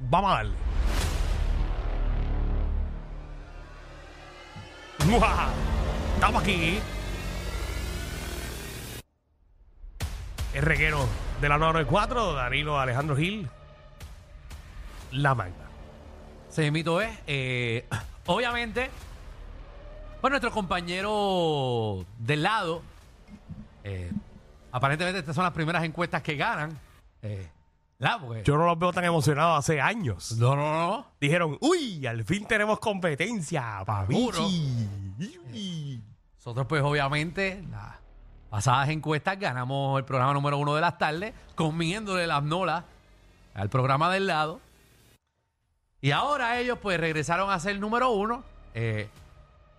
Vamos a darle. ¡Mua! Estamos aquí. El reguero de la 994, Danilo Alejandro Gil. La magna. Se mito es, eh, obviamente, pues nuestro compañero del lado, eh, aparentemente estas son las primeras encuestas que ganan. Eh, ¿verdad? Porque- Yo no los veo tan emocionados hace años. no, no, no. Dijeron, uy, al fin tenemos competencia, papichi. Nosotros, pues, obviamente, las pasadas encuestas ganamos el programa número uno de las tardes, comiéndole las nolas al programa del lado. Y ahora ellos, pues, regresaron a ser número uno eh,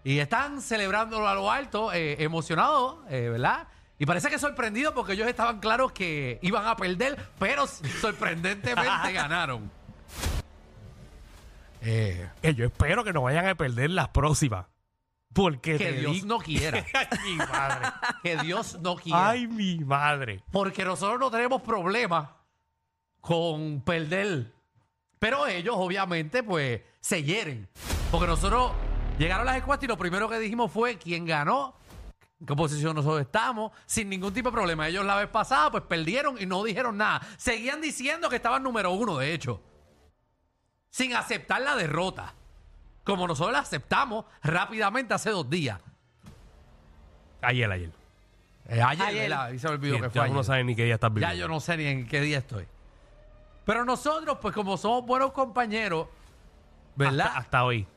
y están celebrándolo a lo alto, eh, emocionados, eh, ¿verdad? Y parece que sorprendidos porque ellos estaban claros que iban a perder, pero sorprendentemente ganaron. Eh, Que yo espero que no vayan a perder las próximas. Porque que te Dios digo- no quiera. Ay, mi madre. Que Dios no quiera. Ay, mi madre. Porque nosotros no tenemos problemas con perder. Pero ellos, obviamente, pues, se hieren. Porque nosotros llegaron las encuestas y lo primero que dijimos fue quién ganó, en qué posición nosotros estamos, sin ningún tipo de problema. Ellos la vez pasada, pues, perdieron y no dijeron nada. Seguían diciendo que estaban número uno, de hecho. Sin aceptar la derrota. Como nosotros la aceptamos rápidamente hace dos días. Ayer, ayer. Eh, ayer, Ayer. ¿verdad? Y se me olvidó Sí, que ya fue uno ayer. sabe ni qué día estás Ya viviendo. yo no sé ni en qué día estoy. Pero nosotros, pues como somos buenos compañeros, ¿verdad? Hasta, hasta hoy.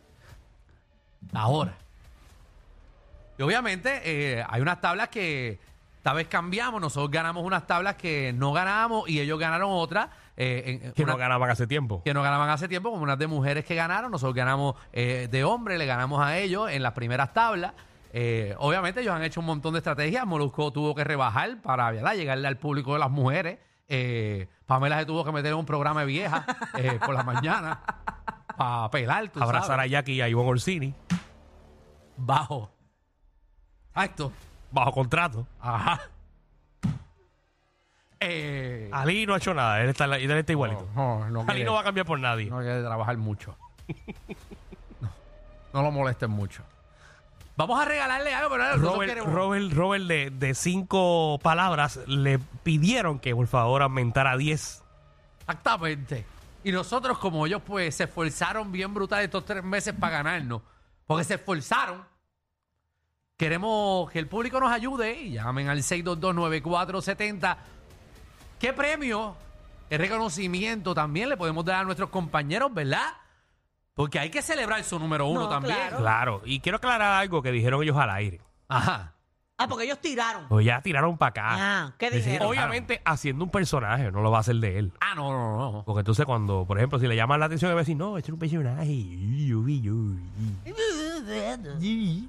Ahora. Y obviamente eh, hay unas tablas que esta vez cambiamos. Nosotros ganamos unas tablas que no ganamos y ellos ganaron otras. eh, en- Que una- no ganaban hace tiempo. que no ganaban hace tiempo, como unas de mujeres que ganaron. Nosotros ganamos eh, de hombres, le ganamos a ellos en las primeras tablas. Eh, obviamente ellos han hecho un montón de estrategias. Molusco tuvo que rebajar para ¿verdad? llegarle al público de las mujeres. Eh, Pamela se tuvo que meter en un programa de vieja eh, por la mañana para pelar, tú Abrazar sabes. a Jackie y a Ivonne Orsini. Bajo. Exacto. Bajo contrato. Ajá. Eh, Ali no ha hecho nada. Él está, él está igualito. no, no, Ali quiere- no va a cambiar por nadie. No hay que trabajar mucho. No, no lo molesten mucho. Vamos a regalarle algo, pero nosotros Robert, queremos- Robert, Robert de, de cinco palabras le pidieron que por favor aumentara a 10. Exactamente. Y nosotros, como ellos, pues, se esforzaron bien brutal estos tres meses para ganarnos. Porque se esforzaron. Queremos que el público nos ayude y llamen al 6229470. ¿Qué premio? ¿Qué reconocimiento también le podemos dar a nuestros compañeros, verdad? Porque hay que celebrar su número uno No, también. claro. Claro. Y quiero aclarar algo que dijeron ellos al aire. Ajá. Ah, porque ellos tiraron. Pues ya tiraron para acá. Ah, ¿qué Decir, dijeron? Obviamente haciendo un personaje, no lo va a hacer de él. Ah, no, no, no. Porque entonces cuando, por ejemplo, si le llaman la atención, va a decir, no, este es un personaje. Uy, uy, uy. Y,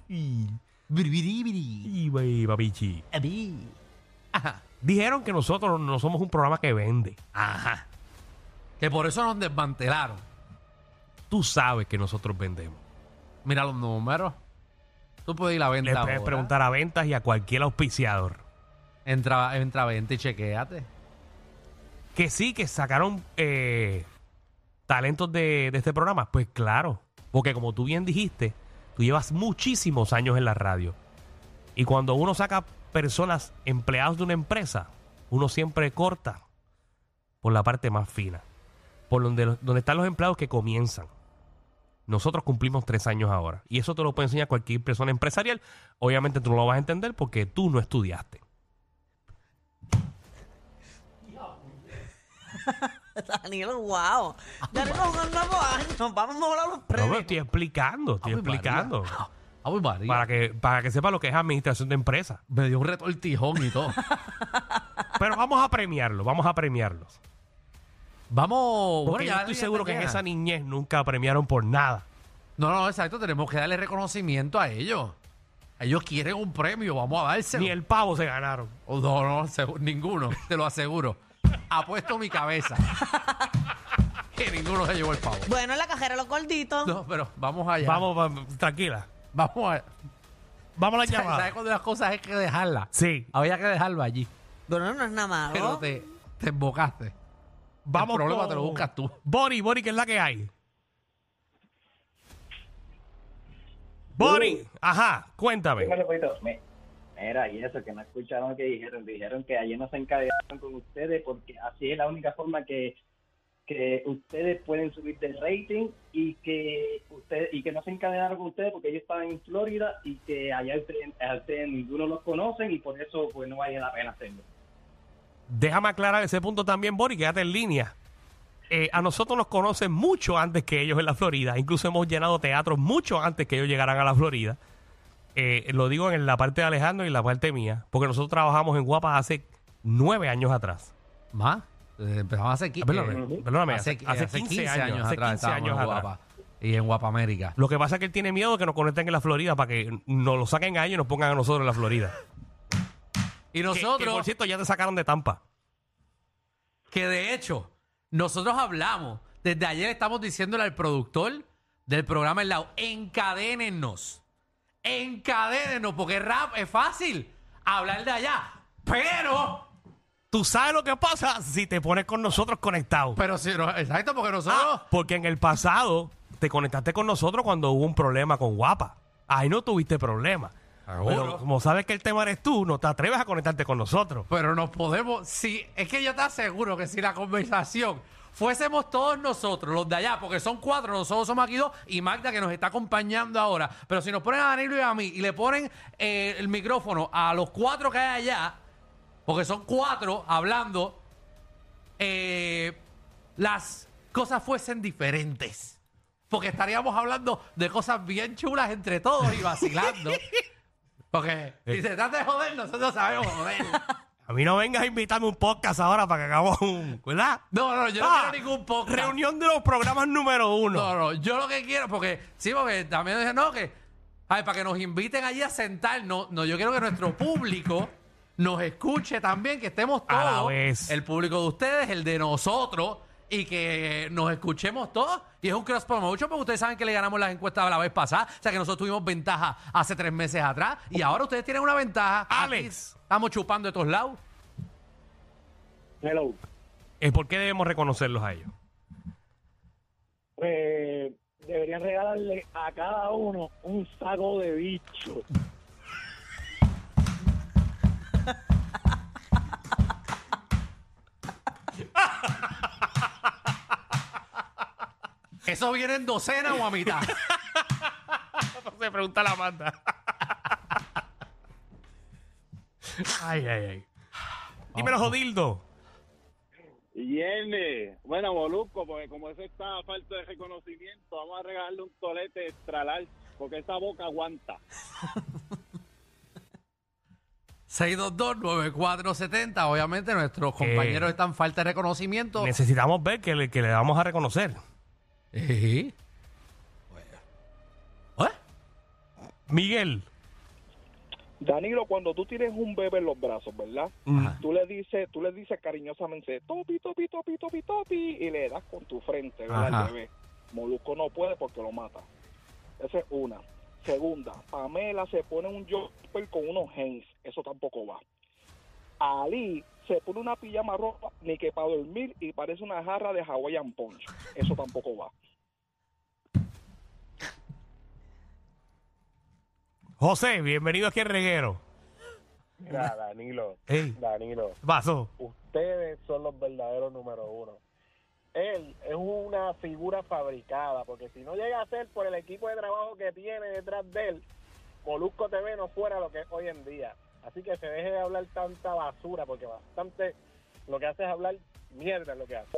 güey, papichi. Ajá. Dijeron que nosotros no somos un programa que vende. Ajá. Que por eso nos desmantelaron. Tú sabes que nosotros vendemos. Mira los números. Tú puedes ir a venta Le puedes ahora. preguntar a ventas y a cualquier auspiciador. Entra, entra a venta y chequeate. Que sí, que sacaron eh, talentos de, de este programa. Pues claro, porque como tú bien dijiste, tú llevas muchísimos años en la radio. Y cuando uno saca personas empleados de una empresa, uno siempre corta por la parte más fina. Por donde, donde están los empleados que comienzan. Nosotros cumplimos tres años ahora. Y eso te lo puede enseñar cualquier persona empresarial. Obviamente tú no lo vas a entender porque tú no estudiaste. Danilo, wow. Danilo, un nuevo año. Vamos a molar los No, premios. pero estoy explicando, estoy Ave explicando. María. Ave María. Para que, para que sepa lo que es administración de empresas. Me dio un retortijón y todo. Pero vamos a premiarlo, vamos a premiarlos. Vamos. Porque bueno, yo ya estoy seguro que en esa niñez nunca premiaron por nada. No, no, exacto. Tenemos que darle reconocimiento a ellos. Ellos quieren un premio. Vamos a dárselo. Ni el pavo se ganaron. Oh, No, no, segu- ninguno. Te lo aseguro. Apuesto mi cabeza. que ninguno se llevó el pavo. Bueno, en la cajera los gorditos. No, pero vamos allá. Vamos, vamos, tranquila. Vamos a. Vamos a la ¿Sabes llamada. cuando las cosas hay que dejarlas? Sí. Había que dejarlo allí. Bueno, no es nada malo. Pero te, te embocaste. Vamos el problema con- te lo buscas tú. Bori, Bori, ¿qué es la que hay? Bori, ajá, cuéntame. Dímelo, Poito. Me- Mira, y eso, que no escucharon que dijeron. Dijeron que ayer no se encadenaron con ustedes porque así es la única forma que, que ustedes pueden subir de rating y que ustedes y que no se encadenaron con ustedes porque ellos estaban en Florida y que allá ustedes, ustedes ninguno los conocen y por eso pues no vale la pena hacerlo. Déjame aclarar ese punto también, Bori, quédate en línea. Eh, a nosotros nos conocen mucho antes que ellos en la Florida. Incluso hemos llenado teatros mucho antes que ellos llegaran a la Florida. Eh, lo digo en la parte de Alejandro y en la parte mía, porque nosotros trabajamos en Guapa hace nueve años atrás. Más. Eh, Empezamos hace, qui- Ah, perdóname, eh, perdóname, hace, hace- hace 15 años, hace atrás 15 estábamos años en atrás. Guapa. Y en Guapa América. Lo que pasa es que él tiene miedo de que nos conecten en la Florida para que nos lo saquen a ellos y nos pongan a nosotros en la Florida. Y nosotros, que, por cierto, ya te sacaron de Tampa. que de hecho, nosotros hablamos, desde ayer estamos diciéndole al productor del programa El Lado, encadénennos, encadénennos, porque rap es fácil hablar de allá, pero, Tú sabes lo que pasa si te pones con nosotros conectados. pero si no, exacto, porque nosotros, Ah, porque en el pasado te conectaste con nosotros cuando hubo un problema con Guapa. Ahí no tuviste problema. Seguro. Pero como sabes que el tema eres tú, no te atreves a conectarte con nosotros. pero nos podemos, si, es que yo te aseguro que si la conversación fuésemos todos nosotros, los de allá, porque son cuatro, nosotros somos aquí dos, y Magda que nos está acompañando ahora, pero si nos ponen a Danilo y a mí y le ponen eh, el micrófono a los cuatro que hay allá, porque son cuatro hablando, eh, las cosas fuesen diferentes. Porque estaríamos hablando de cosas bien chulas entre todos y vacilando. Porque si se trata de joder, nosotros sabemos joder. A mí no vengas a invitarme un podcast ahora para que hagamos un. ¿Verdad? No, no, yo no Ah, quiero ningún podcast. Reunión de los programas número uno. No, no, yo lo que quiero, porque sí, porque también dije, no, que, ay, para que nos inviten allí a sentarnos, no, yo quiero que nuestro público nos escuche también, que estemos A la todos, vez. el público de ustedes, el de nosotros, y que nos escuchemos todos. Y es un cross promotion, porque ustedes saben que le ganamos las encuestas la vez pasada, o sea que nosotros tuvimos ventaja hace tres meses atrás, y ahora ustedes tienen una ventaja. Aquí Alex. estamos chupando de todos lados. Hello. Eh, ¿Por qué debemos reconocerlos a ellos? Pues deberían regalarle a cada uno un saco de bicho. ¿Eso viene en docena o a mitad? Se pregunta la banda. ay, ay, ay. Dímelo, Jodildo. Viene. Bueno, Molusco, porque como eso está a falta de reconocimiento, vamos a regalarle un tolete extra large, porque esa boca aguanta. 622-9470. Obviamente nuestros compañeros están falta de reconocimiento. Necesitamos ver que le, que le vamos a reconocer. Sí. ¿Eh? Miguel. Danilo, cuando tú tienes un bebé en los brazos, ¿verdad? Mm, Tú le dices, tú le dices cariñosamente, topi, topi, topi, topi, topi, y le das con tu frente, ¿verdad? Ajá. Al bebé. Molusco no puede porque lo mata. Esa es una. Segunda, Pamela se pone un jumper con unos jeans, eso tampoco va. Ali se pone una pijama roja ni que para dormir y parece una jarra de Hawaiian Punch, eso tampoco va. José, bienvenido aquí al reguero. Mira, Danilo, Ey, Danilo, ¿qué pasó? ustedes son los verdaderos número uno. Él es una figura fabricada, porque si no llega a ser por el equipo de trabajo que tiene detrás de él, Molusco TV no fuera lo que es hoy en día. Así que se deje de hablar tanta basura, porque bastante lo que hace es hablar mierda lo que hace.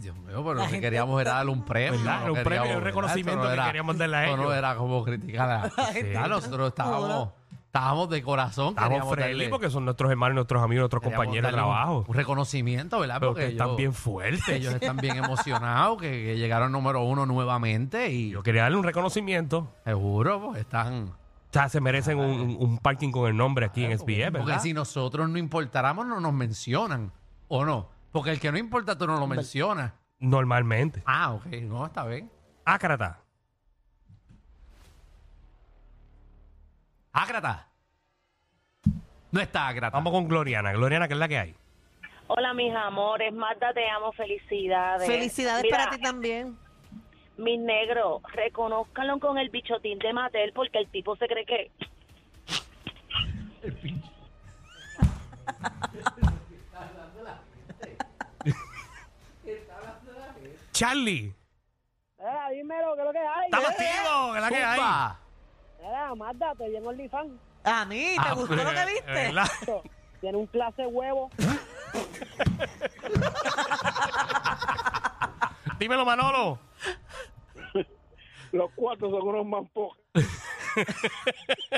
Dios mío, pero lo que gente- queríamos era darle un premio. ¿Verdad? no Era un queríamos- premio, un reconocimiento Esto no que queríamos darle a esto no ellos. era como criticar a gente- Ya, Nosotros estábamos, estábamos de corazón. Estamos queríamos friendly darle- porque son nuestros hermanos, nuestros amigos, nuestros queríamos compañeros de darle un- trabajo. Un, reconocimiento, ¿verdad? Pero Porque que están ellos- bien fuertes. ellos están bien emocionados, que, que llegaron número uno nuevamente y Yo quería darle un reconocimiento. seguro pues, están... O sea, se merecen un, un- un parking con el nombre aquí en Porque ¿verdad? si nosotros no importáramos, no nos mencionan, ¿o no? Porque el que no importa, tú no lo mencionas. Normalmente. Ah, ok, no, está bien. Ácrata. Ágrata. No está Ágrata. Vamos con Gloriana. Gloriana, ¿qué es la que hay? Hola, mis amores. Marta, te amo. Felicidades. Felicidades Mira, para ti también. Mis negros, reconózcanlo con el bichotín de Mattel porque el tipo se cree que... Charlie. Mira, dímelo, ¿qué es lo que hay? Estamos activos, que la que hay. Zumba. Mira, Magda, te llegó el OnlyFans. A mí, ¿te Ah, gustó lo que Eh, viste? ¿verdad? Tiene un clase huevo. Dímelo, Manolo. Los cuatro son unos mampos.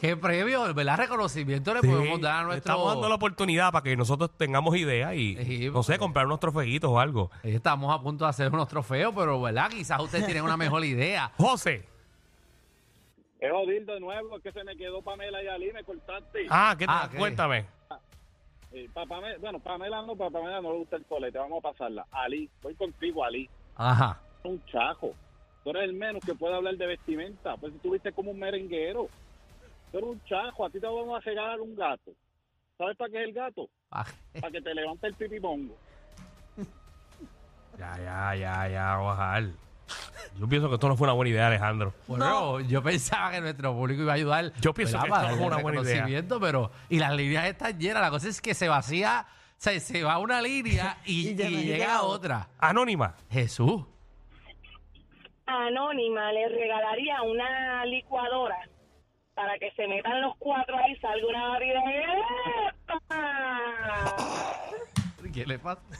Qué premio, ¿verdad? Reconocimiento le Sí, podemos dar a nuestro... Estamos dando la oportunidad para que nosotros tengamos ideas y, Sí, no sé, porque- comprar unos trofeitos o algo. Estamos a punto de hacer unos trofeos, pero ¿verdad? Quizás ustedes tienen una mejor idea. José. Es jodir de nuevo, es que se me quedó Pamela y Ali, me cortaste. Ah, ¿qué Ah, tal? ok. Cuéntame. Eh, pa- Pame- bueno, Pamela no, para Pamela no le gusta el colete, vamos a pasarla. Ali, voy contigo, Ali. Ajá. Un chajo. Tú eres el menos que puede hablar de vestimenta. Pues si tú viste como un merenguero. Tú eres un chajo, a ti te vamos a regalar un gato. ¿Sabes para qué es el gato? Ah, Para que te levante el pipipongo. Ya, ya, ya, ya, bajar. Yo pienso que esto no fue una buena idea, Alejandro. Bueno, yo pensaba que nuestro público iba a ayudar. Yo pienso ¿verdad? que esto darle fue una buena idea. reconocimiento, pero y las líneas están llenas. La cosa es que se vacía, se, se va una línea y, Y ya y no llega llega otra. Anónima. Jesús. Anónima le regalaría una licuadora para que se metan los cuatro ahí, salga una variedad. ¿Qué le pasa?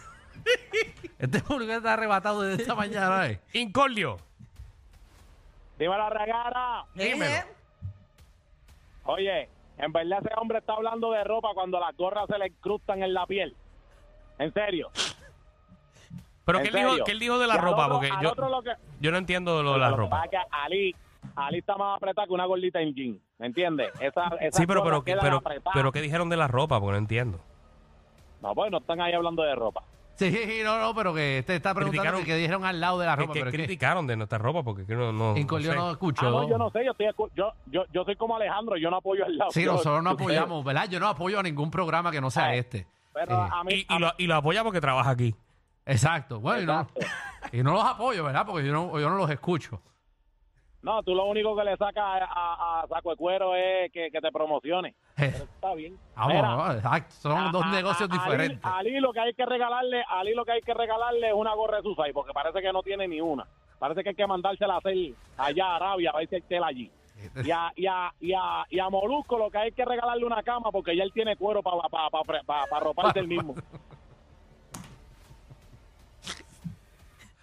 Este público está arrebatado desde esta mañana. ¿eh? Incordio. Dime la regara. Dímelo. Oye, en verdad ese hombre está hablando de ropa cuando las gorras se le incrustan en la piel. En serio. Pero ¿En ¿qué él, dijo, qué él dijo de la ropa? otro- Porque yo, otro lo que- yo no entiendo lo de la ropa. que Ali, Ali está más apretada que una gordita en jean. ¿Me entiendes? Esa, Sí, pero, pero, pero, pero ¿qué dijeron de la ropa? Porque no entiendo. No, pues no están ahí hablando de ropa. Sí, no, no, pero que te está preguntando Criticaron- que dijeron al lado de la ¿Qué, ropa. qué pero que criticaron de nuestra ropa? Porque que no, no, Incordio no no sé. escuchó. Ah, no, yo no sé, yo, estoy, escu- yo, yo, yo, soy como Alejandro, yo no apoyo el lado. Sí, Yo- nosotros no apoyamos, ¿verdad? Yo no apoyo a ningún programa que no sea Eh, este. Pero Eh, a mí, Y, y lo, y lo apoya porque trabaja aquí. Exacto. Bueno, y no, y no los apoyo, ¿verdad? Porque yo no, yo no los escucho. No, tú lo único que le sacas a, a- a Saco de Cuero es que, que te promocione. Eh, Pero está bien. Vamos, Mira, son dos a- negocios diferentes. A Ali lo que hay que regalarle, a Ali lo que hay que regalarle es una gorra de Susay, porque parece que no tiene ni una. Parece que hay que mandársela a hacer allá a Arabia, a ver si hay tela allí. Y a, y, a, y, a, y a Molusco lo que hay que regalarle una cama, porque ya él tiene cuero para pa, pa, pa, pa- pa arroparse él mismo.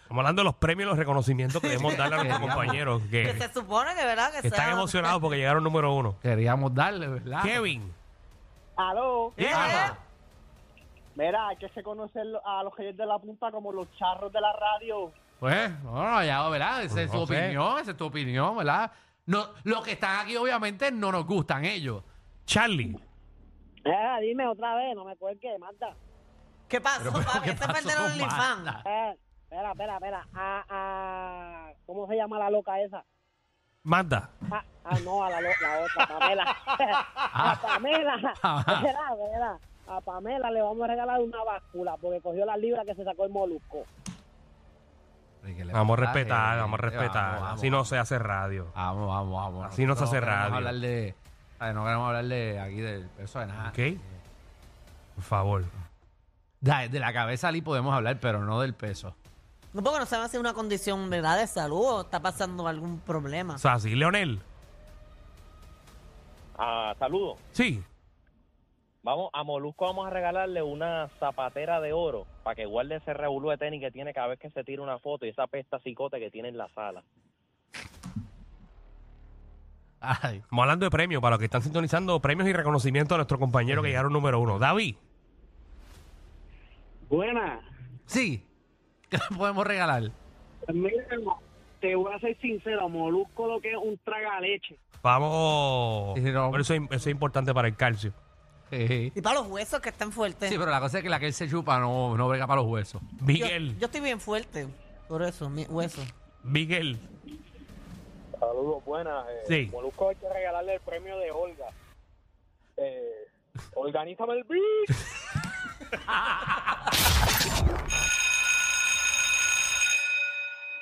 Estamos hablando de los premios y los reconocimientos que debemos darle a nuestros compañeros Que que, se supone que, ¿verdad? Que que están sea- emocionados porque llegaron número uno. Queríamos darle, ¿verdad? Kevin. Aló. Ajá. Mira, hay que se conocer a los reyes de la punta como los charros de la radio. Pues, no, ya, ¿verdad? Esa es Pues tu no sé. opinión, esa es tu opinión, ¿verdad? No, los que están aquí, obviamente, no nos gustan ellos. Charlie. Eh, dime otra vez, no me cuelgue, Marta. ¿Qué pasó, Pero, pero, papi? ¿qué Este pasó del con OnlyFans. Magda? Espera, espera, espera. A, a, ¿Cómo se llama la loca esa? Magda. Ah, ah, no, a la, la otra, Pamela. a Pamela. Espera, espera. A Pamela le vamos a regalar una báscula porque cogió la libra que se sacó el molusco. Vamos a respetar, vamos a respetar. vamos, Así no se hace radio. Vamos, vamos, vamos. Así no se hace radio. Hablar de, ay, no queremos hablar de aquí del peso de nada. ¿Ok? Por favor. De, de la cabeza ali podemos hablar, pero no del peso. No, porque no sabe si es una condición ¿verdad? de salud o está pasando algún problema. O sea, sí, Leonel. Ah, saludos. Sí. Vamos, a Molusco vamos a regalarle una zapatera de oro para que guarde ese revolú de tenis que tiene cada vez que se tira una foto y esa pesta cicote que tiene en la sala. Ay, Estamos hablando de premios para los que están sintonizando, premios y reconocimiento a nuestros compañeros que llegaron número uno. David. Buena. sí. ¿Qué le podemos regalar? Mira, te voy a ser sincero, Molusco lo que es un traga leche. Vamos. Sí, no. Pero eso, es- eso es importante para el calcio. Sí. Y para los huesos que están fuertes. Sí, pero la cosa es que la que él se chupa no, no brega para los huesos. yo, Miguel. yo estoy bien fuerte. Por eso, mi hueso. Miguel. Saludos, buenas. Sí. Molusco hay que regalarle el premio de Olga. Eh, organízame el beat.